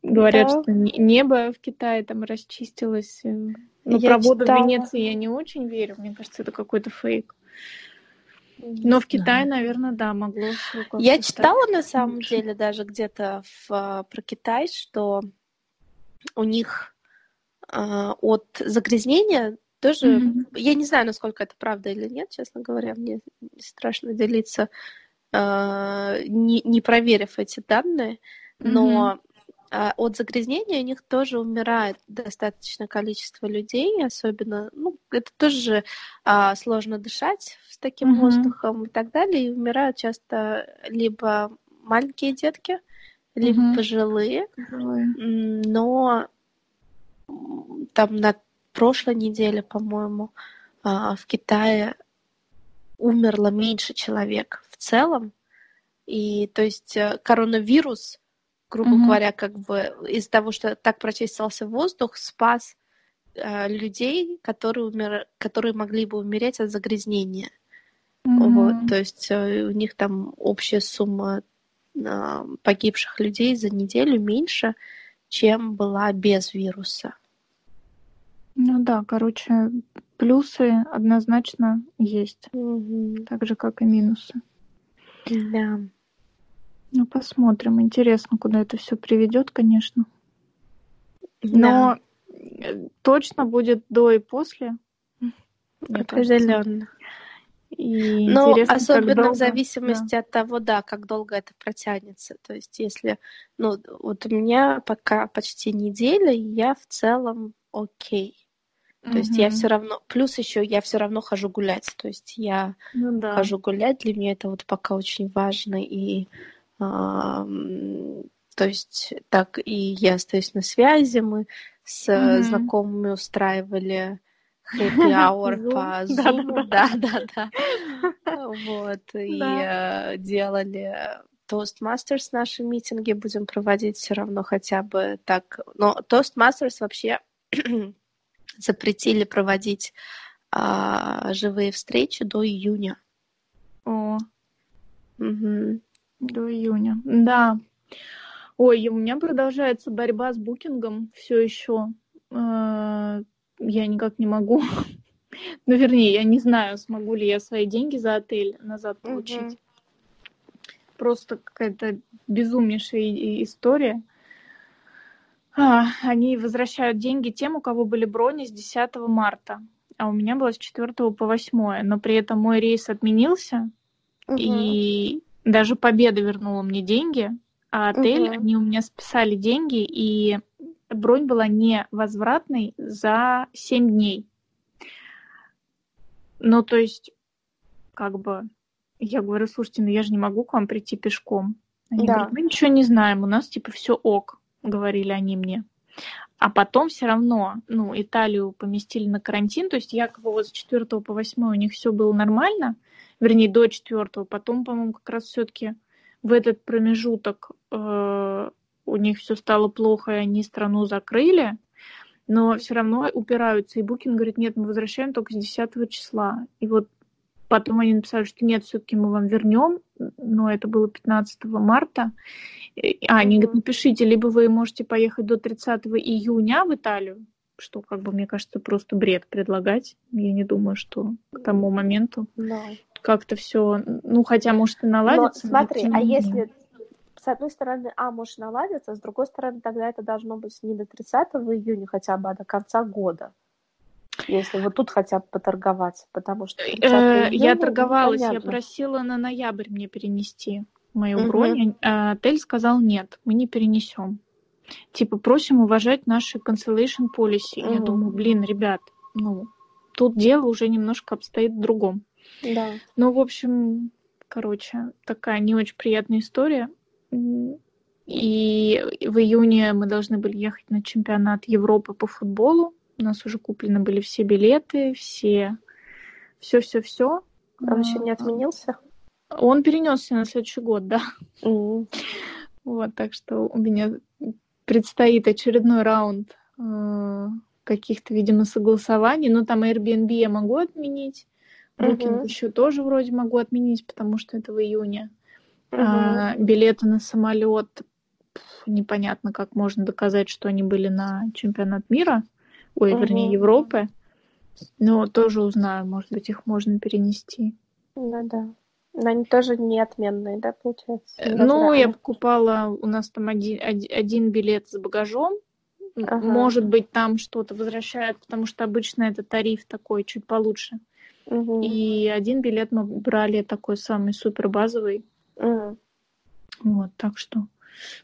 Говорят, Да. что не- небо в Китае там расчистилось. э, Но Я про воду в. Венеции я не очень верю. Мне кажется, это какой-то фейк. Но в Китае, наверное, да, могло Я читала на самом лучше. деле даже где-то в, про Китай, что у них а, от загрязнения тоже, Мгм. я не знаю, насколько это правда или нет, честно говоря, мне страшно делиться, а, не, не проверив эти данные, но а, от загрязнения у них тоже умирает достаточное количество людей, особенно, ну, это тоже а, сложно дышать с таким Мгм. воздухом и так далее, и умирают часто либо маленькие детки, либо Мгм. пожилые. М, но там на прошлой неделе, по-моему, а, в Китае умерло меньше человек в целом. И то есть э, коронавирус, грубо Мгм. говоря, как бы из-за того, что так прочистился воздух, спас э, людей, которые, умер... которые могли бы умереть от загрязнения. Вот, Мгм. то есть э, у них там общая сумма а, погибших людей за неделю меньше, чем была без вируса. Ну да, короче, плюсы однозначно есть, Мгм. так же, как и минусы. Да. Ну, посмотрим. Интересно, куда это все приведет, конечно. Да, Но э, точно будет до и после. Определенно. И Но интересно, как особенно долго- в зависимости от того, да, как долго это протянется. То есть, если, ну, вот у меня пока почти неделя, и я в целом окей. То есть я все равно, плюс еще я все равно хожу гулять. То есть я Ну да. хожу гулять, для меня это вот пока очень важно. И ам, то есть так и я остаюсь на связи. Мы с Мгм. знакомыми устраивали happy hour по. Zoom. Да, да, да. Вот. И э, делали Toastmasters наши митинги будем проводить все равно хотя бы так. Но Toastmasters вообще запретили проводить а, живые встречи до июня. О, Мгм. до июня. Да. Ой, у меня продолжается борьба с букингом все еще. Я никак не могу. Ну, вернее, я не знаю, смогу ли я свои деньги за отель назад получить. Просто какая-то безумнейшая история. А, они возвращают деньги тем, у кого были брони с 10 марта, а у меня было с 4 по 8, но при этом мой рейс отменился, Мгм. и даже Победа вернула мне деньги, а отель, Мгм. они у меня списали деньги, и бронь была не возвратной за 7 дней. Ну, то есть, как бы, я говорю, слушайте, ну я же не могу к вам прийти пешком. Они Да. говорят, мы ничего не знаем, у нас типа все ок, говорили они мне. А потом все равно, ну, Италию поместили на карантин, то есть якобы вот с 4 по 8 у них все было нормально, вернее, до 4, потом, по-моему, как раз все-таки в этот промежуток э, у них все стало плохо, и они страну закрыли, но все равно упираются. И Букин говорит, нет, мы возвращаем только с 10 числа. И вот потом они написали, что нет, все-таки мы вам вернем, но это было 15 марта. А, они говорят, напишите, либо вы можете поехать до 30 июня в Италию, что, как бы, мне кажется, просто бред предлагать. Я не думаю, что к тому моменту Да. как-то все, ну, хотя, может, и Но наладится. но смотри, тем а если с одной стороны, а, может наладиться, с другой стороны, тогда это должно быть не до 30 июня хотя бы, а до конца года. Если вот тут хотя бы поторговаться, потому что 30 Э, Я ну, торговалась, я просила на ноябрь мне перенести мою бронь. а Отель сказал, нет, мы не перенесем. Типа, просим уважать наши cancellation policy. Я думаю, блин, ребят, ну, тут дело уже немножко обстоит в другом. Да. Ну, в общем, короче, такая не очень приятная история. И в июне мы должны были ехать на чемпионат Европы по футболу. У нас уже куплены были все билеты, все, все-все-все. Он еще не отменился? Он перенесся на следующий год, да. Вот, так что у меня предстоит очередной раунд э, каких-то, видимо, согласований. Ну, там Airbnb я могу отменить. Booking Мгм. еще тоже вроде могу отменить, потому что это в июне. Мгм. А, билеты на самолет непонятно, как можно доказать, что они были на чемпионат мира, ой, Мгм. вернее, Европы. Но тоже узнаю, может быть, их можно перенести. Ну да. Но они тоже не отменные, да, получается? Э, Не Ну, я покупала, у нас там один, оди- один билет с багажом. Ага. Может быть, там что-то возвращают, потому что обычно это тариф такой чуть получше. Мгм. И один билет мы брали такой самый супер базовый. М. Вот, так что.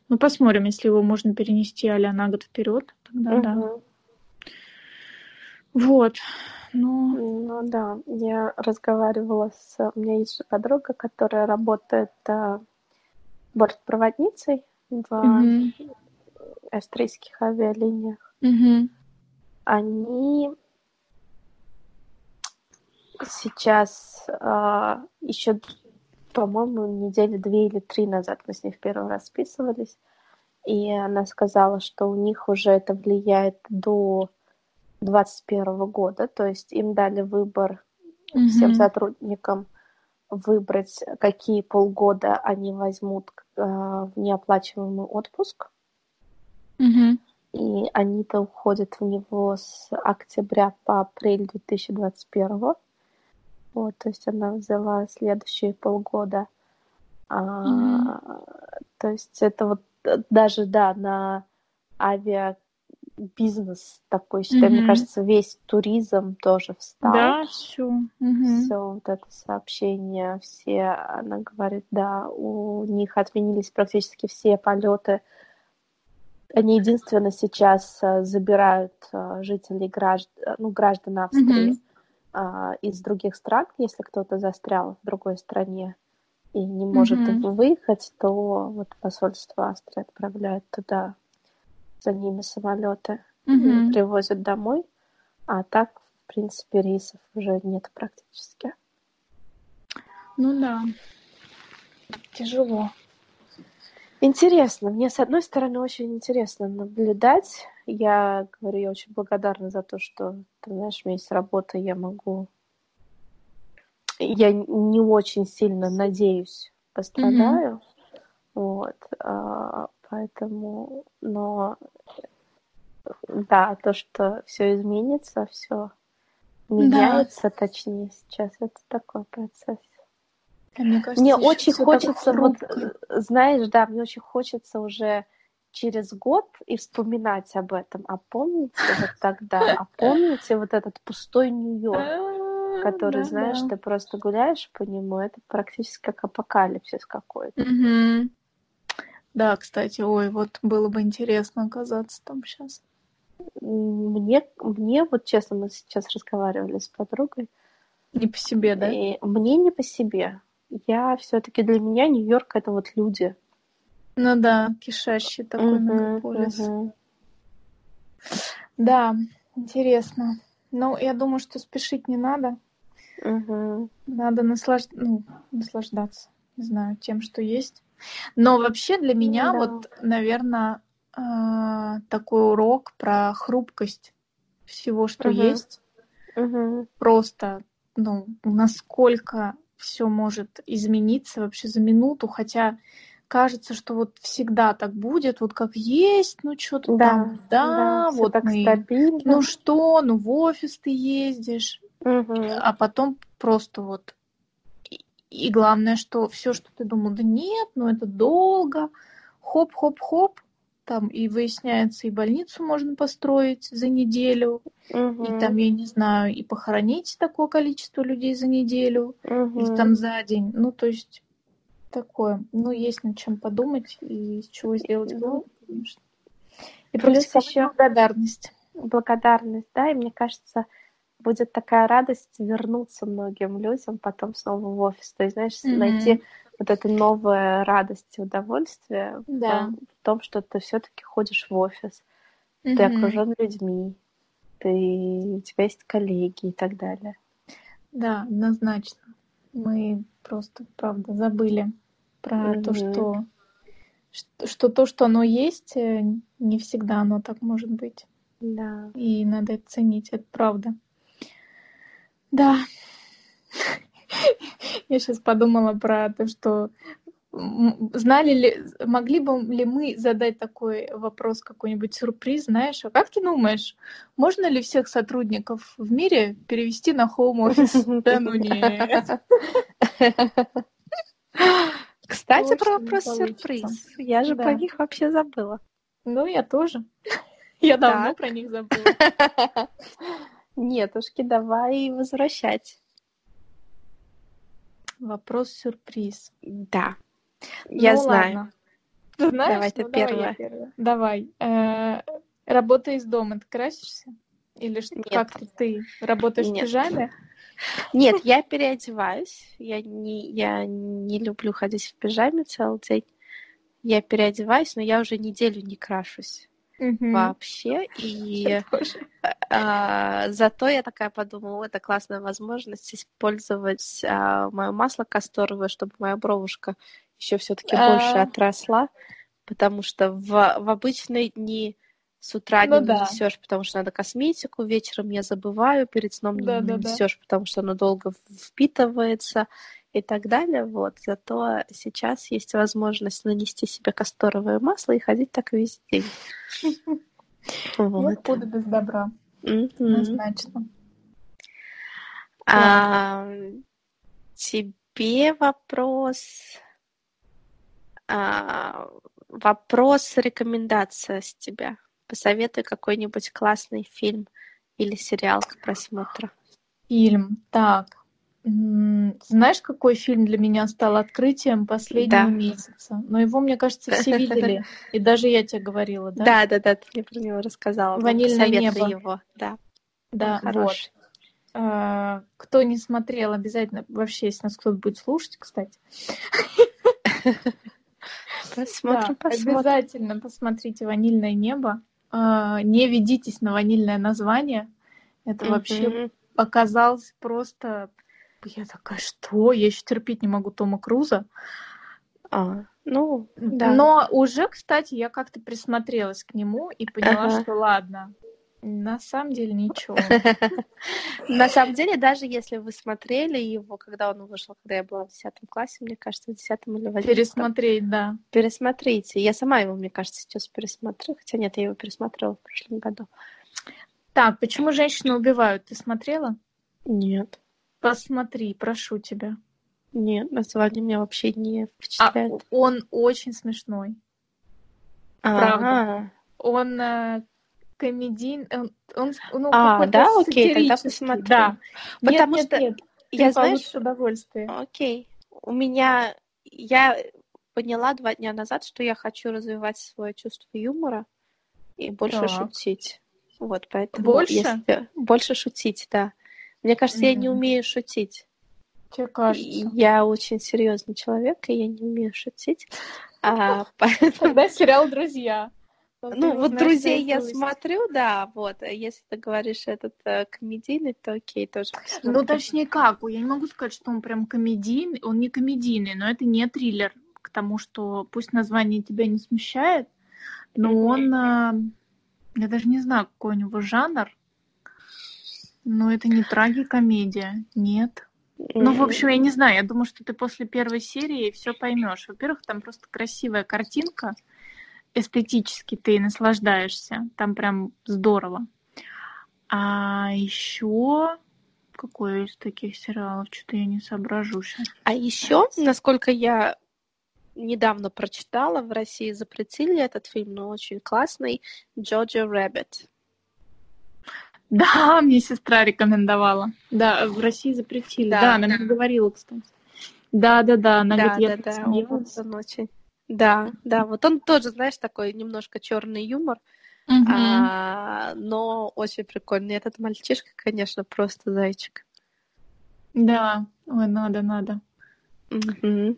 Ну, посмотрим, если его можно перенести а на год вперед, тогда да. Вот. Ну, Ну да, я разговаривала с... У меня есть же подруга, которая работает а, бортпроводницей в мгм, австрийских авиалиниях. мгм, Они сейчас а, еще, по-моему, недели две или три назад мы с ней в первый раз списывались, и она сказала, что у них уже это влияет до 2021 года, то есть им дали выбор всем мгм, сотрудникам выбрать, какие полгода они возьмут э, в неоплачиваемый отпуск, мгм, и они-то уходят в него с октября по апрель 2021. Вот, то есть она взяла следующие полгода. А, мгм. то есть это вот э, даже, да, на авиабизнес такой, считай, мне Мгм. кажется, весь туризм тоже встал. Да, все. Все вот это сообщение, все, она говорит, да, у них отменились практически все полеты. Они единственно сейчас э, забирают э, жителей граждан, ну, граждан Австрии а, из других стран, если кто-то застрял в другой стране и не может Мгм. выехать, то вот посольство Австрии отправляет туда за ними самолеты Мгм. привозят домой. А так, в принципе, рейсов уже нет практически. Ну да. Тяжело. Интересно. Мне, с одной стороны, очень интересно наблюдать. Я говорю, я очень благодарна за то, что, ты знаешь, у меня есть работа, я могу... Я не очень сильно надеюсь, пострадаю. Вот. а, Поэтому... Но... Да, то, что все изменится, все меняется, точнее, сейчас это такой процесс. Мне кажется, Мне очень хочется, вот, э, знаешь, да, мне очень хочется уже через год и вспоминать об этом. А помните вот тогда? А помните вот этот пустой Нью-Йорк, А, который, да, знаешь, да. ты просто гуляешь по нему, это практически как апокалипсис какой-то. Мгм. Да, кстати, ой, вот было бы интересно оказаться там сейчас. Мне, мне вот честно, мы сейчас разговаривали с подругой, Не по себе, да? и мне не по себе. Я все-таки для меня Нью-Йорк это вот люди. Ну да, кишащий такой Мгм, мегаполис. мгм. Да, интересно. Ну, я думаю, что спешить не надо. Мгм. Надо наслаж- ну, наслаждаться, не знаю, тем, что есть. Но вообще для меня да. вот, наверное, такой урок про хрупкость всего, что Мгм. есть. Мгм. Просто, ну, насколько все может измениться вообще за минуту, хотя кажется, что вот всегда так будет, вот как есть, ну что-то Да, там, да, всё вот так мы, стабильно. ну что, ну в офис ты ездишь, Мгм. а потом просто вот и, и главное, что все, что ты думал, да нет, ну это долго, хоп-хоп-хоп, там и выясняется, и больницу можно построить за неделю, и Мгм. там, я не знаю, и похоронить такое количество людей за неделю, или Мгм. там за день. Ну, то есть такое. Ну, есть над чем подумать и из чего сделать Ну, вывод, конечно. И плюс ещё- благодарность. благодарность, да, и мне кажется, будет такая радость вернуться многим людям потом снова в офис. То есть, знаешь, Мгм. найти вот эту новую радость и удовольствие в Да. том- в том, что ты все-таки ходишь в офис, ты Мгм. окружен людьми, ты, у тебя есть коллеги и так далее. Да, однозначно. Мы просто, правда, забыли про то, Мгм. что, что, что то, что оно есть, э, не всегда оно так может быть. Да. И надо это ценить, это правда. Да. Я сейчас подумала про то, что знали ли, могли бы ли мы задать такой вопрос, какой-нибудь сюрприз, знаешь, а как ты думаешь, можно ли всех сотрудников в мире перевести на home office? Да ну нет. Кстати, про вопрос сюрприз. Я же про них вообще забыла. Ну, я тоже. Я давно про них забыла. Нетушки, давай возвращать. Вопрос-сюрприз. Да. Ну, я знаю. Ты знаешь? Давай ты ну, первая. Давай. давай. Э, работа из дома. Ты красишься? Или что, как ты работаешь Нет. в пижаме? Нет, я переодеваюсь. Я не, я не люблю ходить в пижаме целый день. Я переодеваюсь, но я уже неделю не крашусь угу. вообще. И а, зато я такая подумала, это классная возможность использовать а, мое масло касторовое, чтобы моя бровушка еще все-таки а... больше отросла, потому что в, в обычные дни с утра ну, не да. нанесешь, потому что надо косметику, вечером я забываю, перед сном да, не да, нанесешь, да. потому что оно долго впитывается и так далее. Вот. Зато сейчас есть возможность нанести себе касторовое масло и ходить так весь день. Вот. Откуда без добра. Однозначно. Тебе вопрос. А, вопрос, рекомендация с тебя. Посоветуй какой-нибудь классный фильм или сериал к просмотру. Фильм. Так. Знаешь, какой фильм для меня стал открытием последнего да. месяца? Но его, мне кажется, все видели. И даже я тебе говорила, да? Да, да, да, ты мне про него рассказала. Ванильное небо. его, да. Да, вот. А, кто не смотрел, обязательно, вообще, если нас кто-то будет слушать, кстати. Посмотрим, посмотрим. Обязательно посмотрите «Ванильное небо». А, не ведитесь на ванильное название. Это вообще оказалось просто я такая, что? Я еще терпеть не могу Тома Круза. А, ну, да. Но уже, кстати, я как-то присмотрелась к нему и поняла, ага. что ладно, на самом деле ничего. На самом деле, даже если вы смотрели его, когда он вышел, когда я была в 10 классе, мне кажется, в 10 или в 11. Пересмотреть, да. Пересмотрите. Я сама его, мне кажется, сейчас пересмотрю. Хотя нет, я его пересмотрела в прошлом году. Так, почему женщины убивают? Ты смотрела? Нет. Посмотри, прошу тебя. Нет, название меня вообще не впечатляет. А, он очень смешной. А-а-а. Правда. Он э, комедийный, он, он ну, а, да, окей, тогда посмотрю. Да. Потому нет, что нет, нет. я знаешь, удовольствие. Окей, у меня я поняла два дня назад, что я хочу развивать свое чувство юмора и больше так. шутить. Вот, поэтому больше если... больше шутить, да. Мне кажется, mm-hmm. я не умею шутить. Тебе кажется? Я очень серьезный человек, и я не умею шутить. А, поэтому... Тогда сериал «Друзья». Ну, вот «Друзей» я смотрю, да, вот. Если ты говоришь этот э, комедийный, то окей, тоже посмотрю. Ну, точнее как, я не могу сказать, что он прям комедийный, он не комедийный, но это не триллер, к тому, что пусть название тебя не смущает, но он, э, я даже не знаю, какой у него жанр, но это не трагикомедия, нет. Ну, в общем, я не знаю, я думаю, что ты после первой серии все поймешь. Во-первых, там просто красивая картинка, эстетически ты наслаждаешься, там прям здорово. А еще какой из таких сериалов, что-то я не соображу сейчас. А еще, насколько я недавно прочитала, в России запретили этот фильм, но очень классный, Джоджо Рэббит. Да, мне сестра рекомендовала. Да, в России запретили. Да, да она мне говорила, кстати. Да, да, да, она да, говорит, я да, да, он очень. Да, да, вот он тоже, знаешь, такой немножко черный юмор, угу. а, но очень прикольный. Этот мальчишка, конечно, просто зайчик. Да, ой, надо, надо. Угу.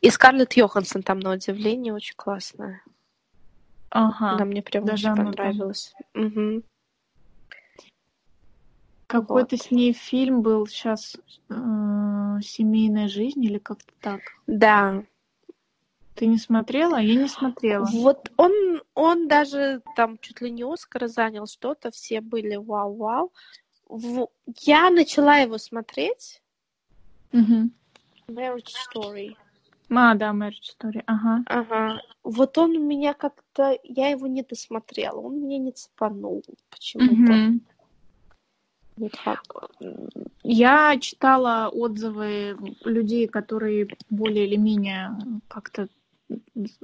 И Скарлетт Йоханссон там, на удивление, очень классная. Ага. Она мне прям Даже очень понравилась. Угу. Какой-то с ней фильм был сейчас э, «Семейная жизнь» или как-то так. Да. Ты не смотрела? Я не смотрела. Вот он, он даже там чуть ли не Оскар занял что-то, все были вау-вау. Я начала его смотреть. Угу. Marriage Story. А, да, Marriage Story, ага. Ага. Вот он у меня как-то... Я его не досмотрела, он меня не цепанул почему-то. Мгм. Я читала отзывы людей, которые более или менее как-то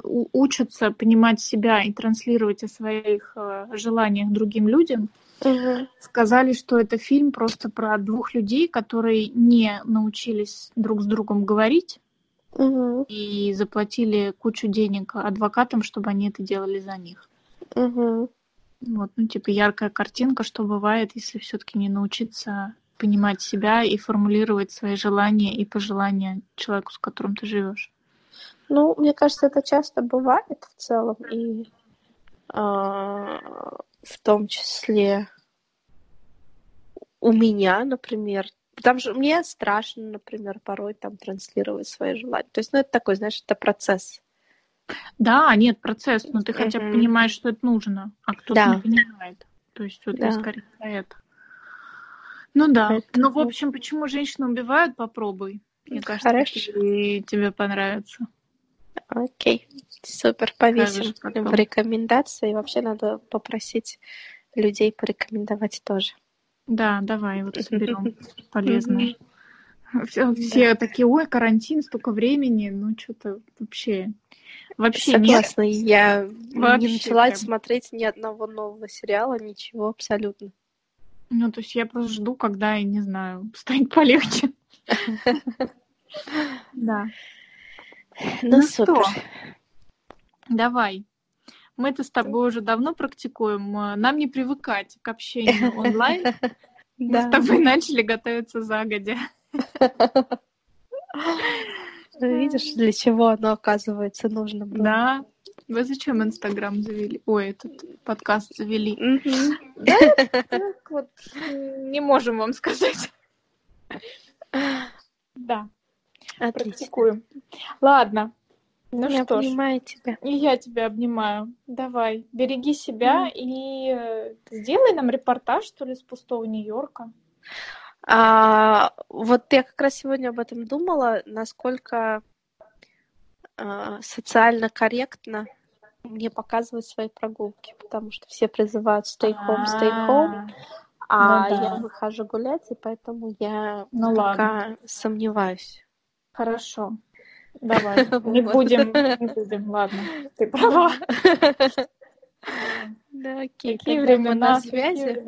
учатся понимать себя и транслировать о своих э, желаниях другим людям. Мгм. Сказали, что это фильм просто про двух людей, которые не научились друг с другом говорить Мгм. и заплатили кучу денег адвокатам, чтобы они это делали за них. Мгм. Вот, ну, типа яркая картинка, что бывает, если все-таки не научиться понимать себя и формулировать свои желания и пожелания человеку, с которым ты живешь. Ну, мне кажется, это часто бывает в целом, и а, в том числе у меня, например. Там же мне страшно, например, порой там транслировать свои желания. То есть, ну, это такой, знаешь, это процесс. Да, нет, процесс, но ты хотя бы понимаешь, что это нужно, а кто-то Да. не понимает. То есть вот я Да. скорее про это. Ну да. Поэтому- Ну, в общем, почему женщину убивают, попробуй. Мне кажется, Хорошо. и тебе понравится. Окей, супер, повесим потом. в рекомендации. Вообще надо попросить людей порекомендовать тоже. Да, давай, вот соберем полезное. Все, все такие, ой, карантин, столько времени, ну что-то вообще, вообще нет. Согласна, я Вообще не начала прям. смотреть ни одного нового сериала, ничего абсолютно. Ну, то есть я просто жду, когда, я не знаю, станет полегче. Да. Ну, Ну что? Давай. Мы-то с тобой уже давно практикуем. э, Нам не привыкать к общению онлайн. Мы с тобой начали готовиться загодя. Ну, Видишь, для чего оно, оказывается, нужно было. Да. Вы зачем Инстаграм завели? Ой, этот подкаст завели. Мгм. Так вот, не можем вам сказать. Да, практикуем. Ладно. Ну Я что ж, понимаю тебя. и я тебя обнимаю. Давай, береги себя и э, сделай нам репортаж, что ли, с пустого Нью-Йорка. А, вот я как раз сегодня об этом думала, насколько а, социально корректно мне показывать свои прогулки, потому что все призывают stay home, stay home, а Ну да. я выхожу гулять, и поэтому я Ну пока сомневаюсь. Хорошо. Давай. Не будем, не будем, ладно. Ты права. Да, Какие времена, на связи.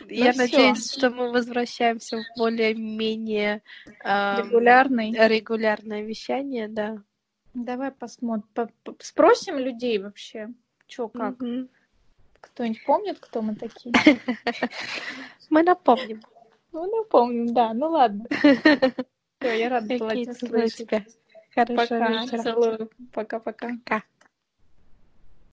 Времена. Я надеюсь, что мы возвращаемся в более-менее Регулярный. регулярное вещание, да. Давай посмотрим. Спросим людей вообще, что как. Кто-нибудь помнит, кто мы такие? Мы напомним. Ну, напомним, да. Ну ладно. Всё, я рада была тебя слышать. Пока. Целую. Пока-пока. Пока.